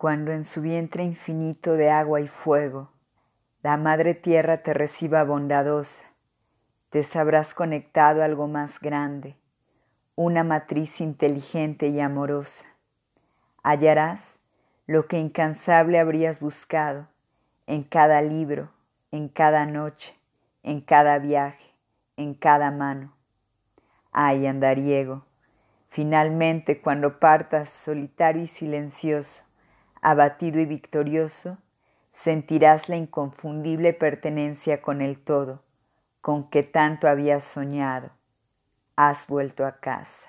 cuando en su vientre infinito de agua y fuego la Madre Tierra te reciba bondadosa, te sabrás conectado a algo más grande, una matriz inteligente y amorosa. Hallarás lo que incansable habrías buscado en cada libro, en cada noche, en cada viaje, en cada mano. Ay, andariego, finalmente cuando partas solitario y silencioso, abatido y victorioso, sentirás la inconfundible pertenencia con el todo, con que tanto habías soñado. Has vuelto a casa.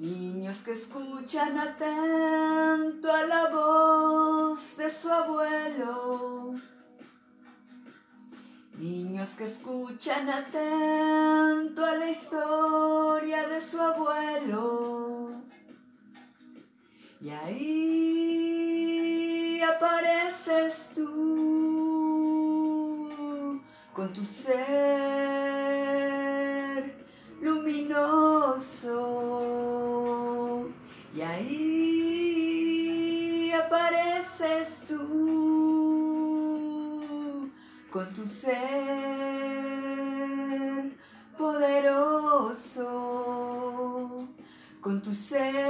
niños que escuchan atento a la voz de su abuelo. Niños que escuchan atento a la historia de su abuelo. Y ahí apareces tú con tu ser Y ahí apareces tú con tu ser poderoso, con tu ser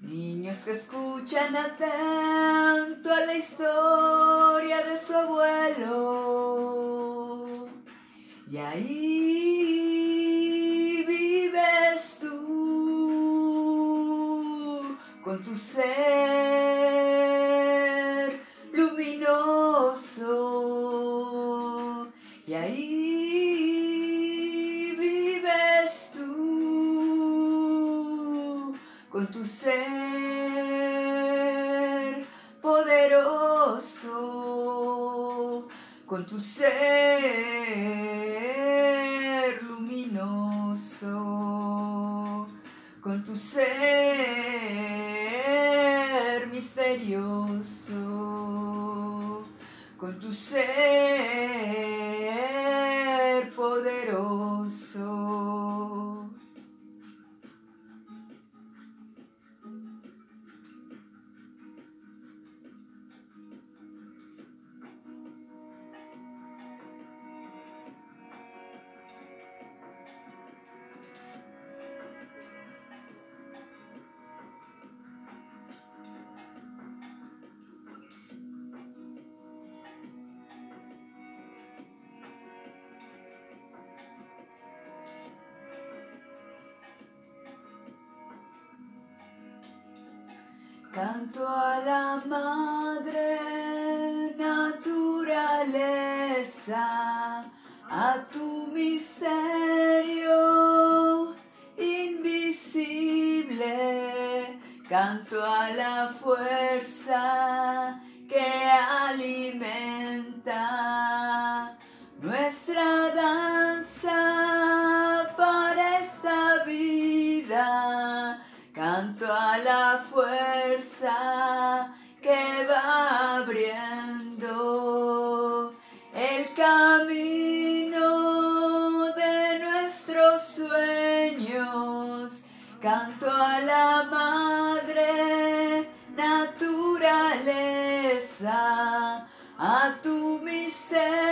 Niños que escuchan atento a la historia de su abuelo. Y ahí vives con tu ser con tu ser poderoso, con tu ser luminoso, con tu ser misterioso, con tu ser Canto a la madre naturaleza, a tu misterio invisible. Canto a la fuerza que alimenta. casa, a tu mistério.